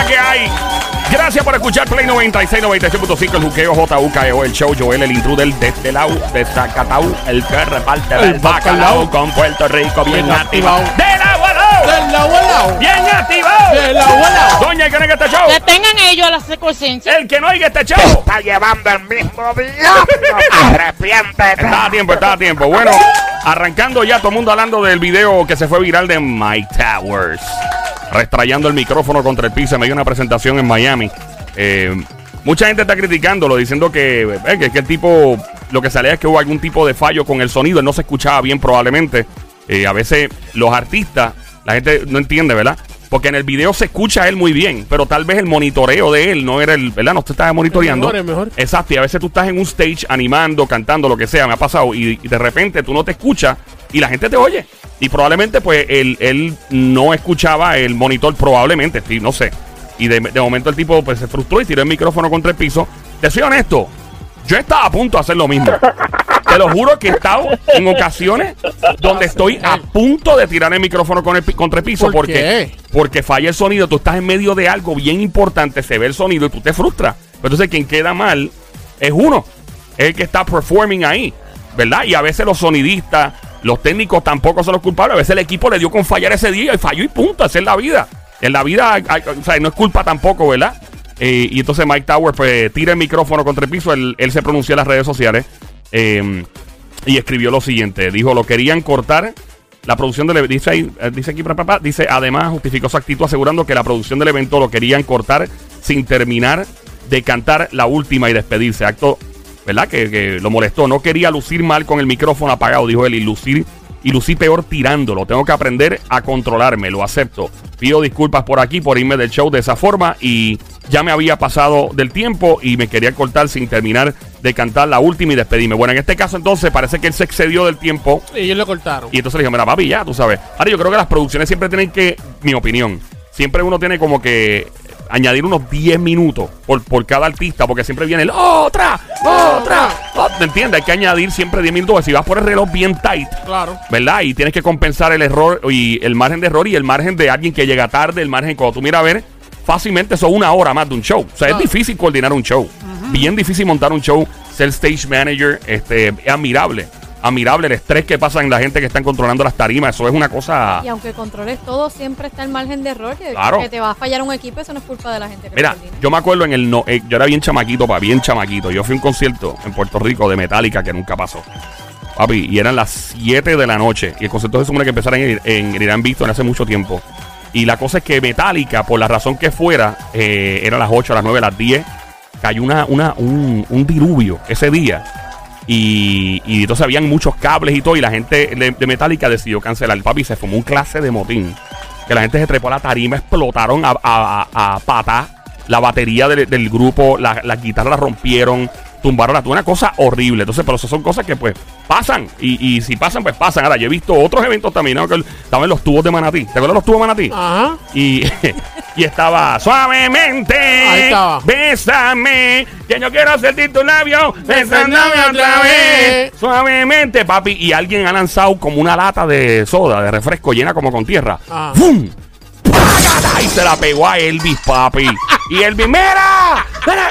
la que hay. Gracias por escuchar Play 96, 96.5, el juqueo JUKEO, el show Joel, el intruder desde la U, de Zacatau, el que reparte el, El bacalao con Puerto Rico, bien, Bien activado. activado. ¡Del abuelo! Del abuelo. ¡Bien activado! Del abuelo. Doña, ¿quién oiga este show? Que tengan ellos la secuencia. El que no oiga este show. está llevando el mismo diablo. Arrepiéntete. Está a tiempo, está a tiempo. Bueno, arrancando ya, todo el mundo hablando del video que se fue viral de Mike Towers. Restrayando el micrófono contra el piso. Me dio una presentación en Miami. Eh, mucha gente está criticándolo, diciendo que, eh, que, que el tipo, lo que salía es que hubo algún tipo de fallo con el sonido. Él no se escuchaba bien probablemente. Eh, a veces los artistas, la gente no entiende, ¿verdad? Porque en el video se escucha a él muy bien, pero tal vez el monitoreo de él no era el, ¿verdad? No te estaba monitoreando. mejor, es mejor. Exacto, y a veces tú estás en un stage animando, cantando, lo que sea, me ha pasado, y, y de repente tú no te escuchas y la gente te oye. Y probablemente, pues, él, él no escuchaba el monitor, probablemente, sí, no sé. Y de, de momento el tipo, pues, se frustró y tiró el micrófono contra el piso. Te soy honesto, yo estaba a punto de hacer lo mismo. Te lo juro que he estado en ocasiones donde estoy a punto de tirar el micrófono con el contra el piso ¿Por porque, qué? porque falla el sonido. Tú estás en medio de algo bien importante, se ve el sonido y tú te frustras. Entonces quien queda mal es uno, es el que está performing ahí, ¿verdad? Y a veces los sonidistas, los técnicos tampoco son los culpables. A veces el equipo le dio con fallar ese día y falló y punto. Esa es la vida. En la vida, o sea, no es culpa tampoco, ¿verdad? Eh, y entonces Mike Tower pues tira el micrófono contra el piso. Él, se pronunció en las redes sociales eh, y escribió lo siguiente. Dijo, lo querían cortar. La producción del evento, dice, ahí, eh, dice aquí, pa, pa, pa, dice, además justificó su actitud asegurando que la producción del evento lo querían cortar sin terminar de cantar la última y despedirse. Acto, ¿verdad? Que, que lo molestó. No quería lucir mal con el micrófono apagado, dijo él, y lucir y lucí peor tirándolo. Tengo que aprender a controlarme, lo acepto. Pido disculpas por aquí, por irme del show de esa forma y ya me había pasado del tiempo y me quería cortar sin terminar de cantar la última y despedirme. Bueno, en este caso entonces parece que él se excedió del tiempo Y ellos lo cortaron. y entonces le dije, mira, papi, ya, tú sabes. Ahora yo creo que las producciones siempre tienen que, mi opinión, siempre uno tiene como que añadir unos 10 minutos por, por cada artista, porque siempre viene el otra, otra, otra. ¿Me entiendes? Hay que añadir siempre 10 minutos, si vas por el reloj bien tight, Claro. ¿verdad? Y tienes que compensar el error y el margen de error y el margen de alguien que llega tarde, el margen cuando tú miras a ver, fácilmente son una hora más de un show. O sea, es difícil coordinar un show. Bien difícil montar un show, ser stage manager, este, es admirable. Admirable el estrés que pasa en la gente que están controlando las tarimas. Eso es una cosa. Y aunque controles todo, siempre está el margen de error. Que, Claro. que te va a fallar un equipo, eso no es culpa de la gente que Mira, yo me acuerdo en el no, eh, yo era bien chamaquito, pa, bien chamaquito. Yo fui a un concierto en Puerto Rico de Metallica que nunca pasó. Papi, y eran las 7 de la noche. Y el concierto se supone que empezara en, Irán Visto en hace mucho tiempo. Y la cosa es que Metallica, por la razón que fuera, eh, eran las 8, las 9, las 10. Cayó una, una, un, un diluvio ese día. Y, y entonces habían muchos cables y todo. Y la gente de, de Metallica decidió cancelar. Papi, se formó un clase de motín. Que la gente se trepó a la tarima, explotaron a, a, a, a pata. La batería del, del grupo, la- las guitarras rompieron, tumbaron la Una cosa horrible. Entonces, pero esas son cosas que pues pasan. Y, y si pasan, pues pasan. Ahora, yo he visto otros eventos también, ¿no? Que estaban en los tubos de Manatí. ¿Te acuerdas de los tubos de Manatí? Ajá. Y, y estaba suavemente. Ahí estaba. Bésame. Que yo quiero sentir tu labio. Besándome otra vez. Suavemente, papi. Y alguien ha lanzado como una lata de soda, de refresco llena como con tierra. Ah. ¡Bum! ¡Págata! Y se la pegó a Elvis, papi. y Elvis, ¡mira! ¡Mira!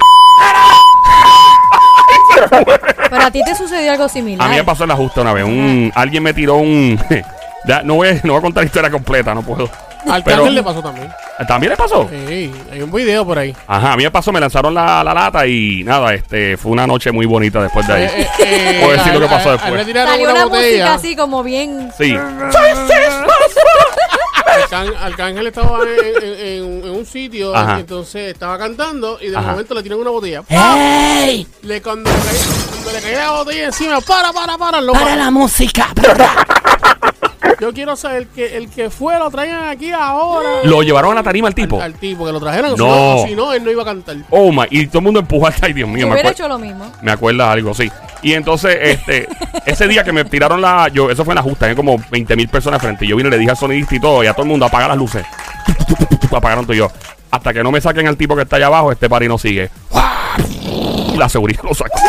Pero a ti te sucedió algo similar. A mí me pasó en la justa una vez. Un, alguien me tiró un. Ya, no, voy, a- no voy a contar la historia completa, no puedo. Al Pero- le pasó también. ¿También le pasó? Sí, hay un video por ahí. Ajá, a mí me pasó, me lanzaron la, la lata y nada, este fue una noche muy bonita después de ahí. Eh, eh, eh, Puedo decir lo que a- pasó a- a- después. le tiraron Salió una una música botella. así como bien. Sí. Arcán- Arcángel estaba en, en- en- en un sitio, Ajá. entonces estaba cantando y de Ajá. momento le tiran una botella. ¡Ey! Le, cuando, le cae- cuando le cae la botella encima, para, para, para, lo Para la música. Yo quiero saber que el que fue lo traigan aquí ahora. Lo llevaron a la tarima al tipo. Al, al tipo, que lo trajeron. No. Si no, si no, él no iba a cantar. Oh my, y todo el mundo empujó hasta ay Dios mío, Yo me, hubiera hecho lo mismo. me acuerda algo, sí. Y entonces, este, ese día que me tiraron la, yo, eso fue en la justa, hay como 20 mil personas frente. Yo vine y le dije al sonidista y todo, y a todo el mundo apaga las luces. Apagaron todo y yo. Hasta que no me saquen al tipo que está allá abajo, este party no sigue. Y la seguridad lo sacó.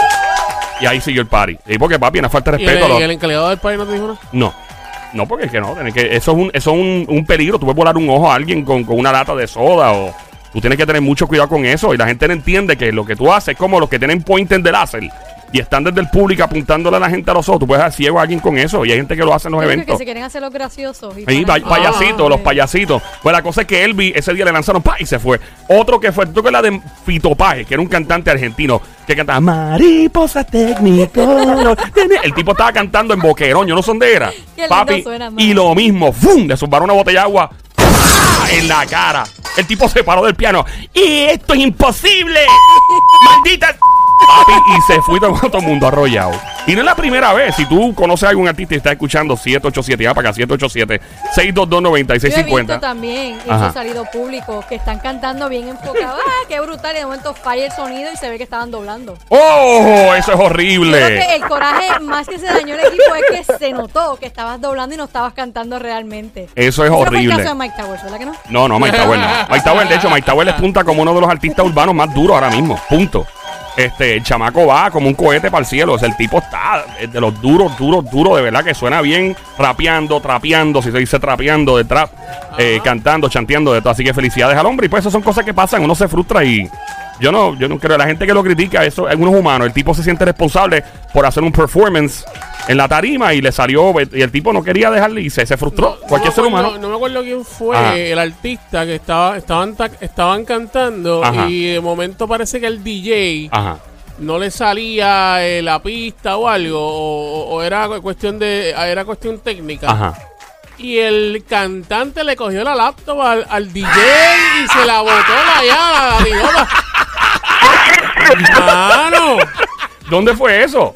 Y ahí siguió el party. Y porque papi, una falta de Y el, respeto. a los- y el encargado del país no te dijo nada. No. No, porque es que no. tenés que, eso es, un, eso es un, un peligro. Tú puedes volar un ojo a alguien con, con una lata de soda o, Tú tienes que tener mucho cuidado con eso. Y la gente no entiende que lo que tú haces es como los que tienen pointer de láser. Y están desde el público apuntándole a la gente a los ojos. Tú puedes dar ciego a alguien con eso. Y hay gente que lo hace en los Yo creo eventos. que se quieren hacer los graciosos. Y Ahí, payasitos, Ah, los ok. payasitos. Pues la cosa es que Elvi ese día le lanzaron pa y se fue. Otro que fue, tú que la de Fito Páez, que era un cantante argentino, que cantaba Mariposa técnico. no tiene-". El tipo estaba cantando en boquerón, yo no sé dónde era. Qué lindo Papi, suena, man. y lo mismo, ¡fum! Le zumbaron una botella de agua ¡ah! en la cara. El tipo se paró del piano. ¡Y esto es imposible! ¡Maldita! Papi, y se fue todo, todo el mundo arrollado. Y no es la primera vez. Si tú conoces a algún artista y estás escuchando 787, ya para acá, 787-622-9650. Yo he también, ha salido público, que están cantando bien enfocados. ¡Ah, qué brutal! Y de momento falla el sonido y se ve que estaban doblando. ¡Oh! Eso es Yo creo horrible. que el coraje, más que se dañó el equipo, es que se notó que estabas doblando y no estabas cantando realmente. Eso es no fue el horrible. caso de Mike Towers, ¿verdad que no? No, no, Mike Tower no. Mike Tower, de hecho, Mike Tower es punta como uno de los artistas urbanos más duros ahora mismo. Punto. Este, el chamaco va como un cohete para el cielo. O sea, el tipo está es de los duros, duros, duros, de verdad que suena bien rapeando, trapeando, si se dice trapeando de trap, eh, cantando, chanteando de todo. Así que felicidades al hombre. Y pues esas son cosas que pasan, uno se frustra y yo no, yo no creo, la gente que lo critica, eso es uno es humano. El tipo se siente responsable por hacer un performance en la tarima y le salió, y el tipo no quería dejarle y se, se frustró. No, Cualquier me ser acuerdo- humano. No me acuerdo quién fue Ajá. el artista que estaba estaban ta- estaban cantando Ajá. y de momento parece que el DJ Ajá. no le salía eh, la pista o algo o, o era cuestión de era cuestión técnica Ajá. y el cantante le cogió la laptop al, al DJ y se la botó la. Mano, ¿Dónde fue eso?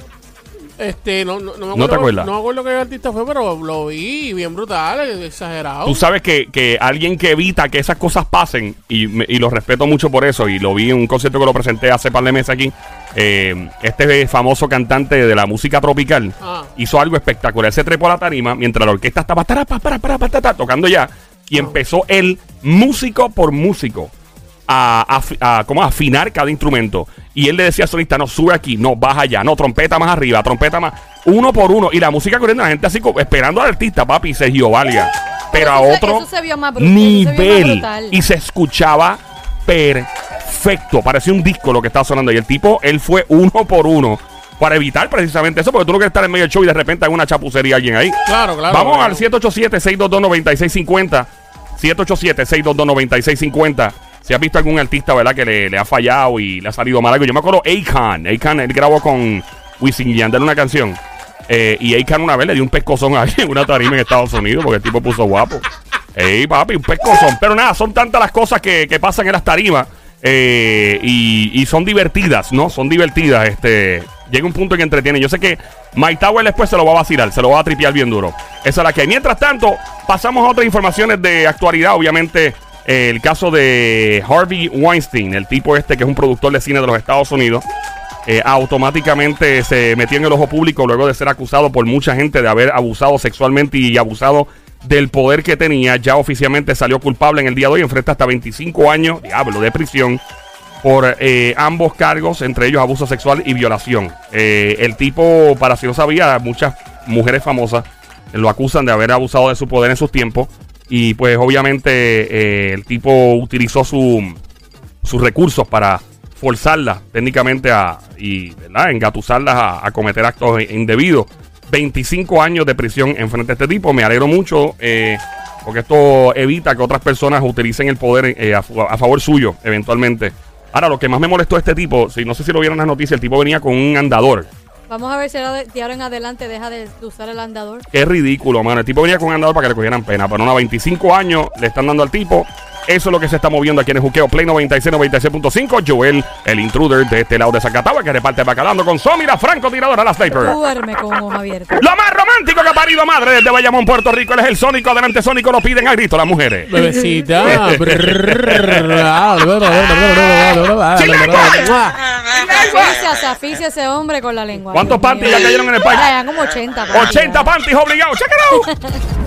Este no, no, no me acuerdo, ¿No te acuerdas? No me acuerdo qué artista fue, pero lo vi bien brutal, exagerado. Tú sabes que, que alguien que evita que esas cosas pasen, y, me- y lo respeto mucho por eso, y lo vi en un concierto que lo presenté hace par de meses aquí, eh, este famoso cantante de la música tropical Ah. hizo algo espectacular. Se trepó a la tarima mientras la orquesta estaba tocando ya, y empezó él, músico por músico, a, a afinar cada instrumento. Y él le decía al solista, no, sube aquí, no, baja allá, no, trompeta más arriba, trompeta más, uno por uno. Y la música corriendo, la gente así como esperando al artista, papi, Sergio Valga. Pero a otro eso se vio más bru- eso se vio más nivel. Y se escuchaba perfecto. Parecía un disco lo que estaba sonando. Y el tipo, él fue uno por uno. Para evitar precisamente eso, porque tú no quieres estar en medio del show y de repente hay una chapucería alguien ahí. Claro, claro. Vamos claro. al 787-622-9650. 787-622-9650. Si has visto algún artista, ¿verdad? Que le, le ha fallado y le ha salido mal algo. Yo me acuerdo Akon. Akon, él grabó con Wisin Yandel una canción. Eh, y Akon una vez le dio un pescozón a alguien en una tarima en Estados Unidos porque el tipo puso guapo. Ey, papi, un pescozón. Pero nada, son tantas las cosas que, que pasan en las tarimas. eh, y, y son divertidas, ¿no? Son divertidas. Este, llega un punto que entretienen. Yo sé que Mike Tower después se lo va a vacilar, se lo va a tripear bien duro. Esa es la que hay. Mientras tanto, pasamos a otras informaciones de actualidad. Obviamente, el caso de Harvey Weinstein, el tipo este que es un productor de cine de los Estados Unidos. eh, automáticamente se metió en el ojo público luego de ser acusado por mucha gente de haber abusado sexualmente y abusado del poder que tenía. Ya oficialmente salió culpable en el día de hoy. Enfrenta hasta 25 años, diablo, de prisión por eh, ambos cargos, entre ellos abuso sexual y violación. Eh, el tipo, para si no sabía, muchas mujeres famosas lo acusan de haber abusado de su poder en sus tiempos. Y pues obviamente eh, el tipo utilizó su, sus recursos para forzarlas técnicamente a, y ¿verdad? engatusarlas a, cometer actos indebidos. 25 años de prisión en frente a este tipo. Me alegro mucho eh, porque esto evita que otras personas utilicen el poder eh, a, favor suyo eventualmente. Ahora, lo que más me molestó a este tipo, si no sé si lo vieron las noticias, el tipo venía con un andador. Vamos a ver si ahora de, en adelante deja de, usar el andador. Qué ridículo, mano. El tipo venía con un andador para que le cogieran pena. Pero no, a 25 años le están dando al tipo. Eso es lo que se está moviendo aquí en el Juqueo Play 96, 96.5. Joel, el intruder de este lado de Zacatagua, que reparte bacalando con Somira, Franco, tiradora, la sniper. Duerme con ojos abiertos. Lo más romántico que ha parido madre desde Bayamón, Puerto Rico. Él es el Sónico. Adelante, Sónico. Lo piden a grito las mujeres. Bebecita. Aficia, aficia ese hombre con la lengua. ¿Cuántos panties ya cayeron en el país? Como 80. papi, 80 ya. panties obligados. ¡Check it out!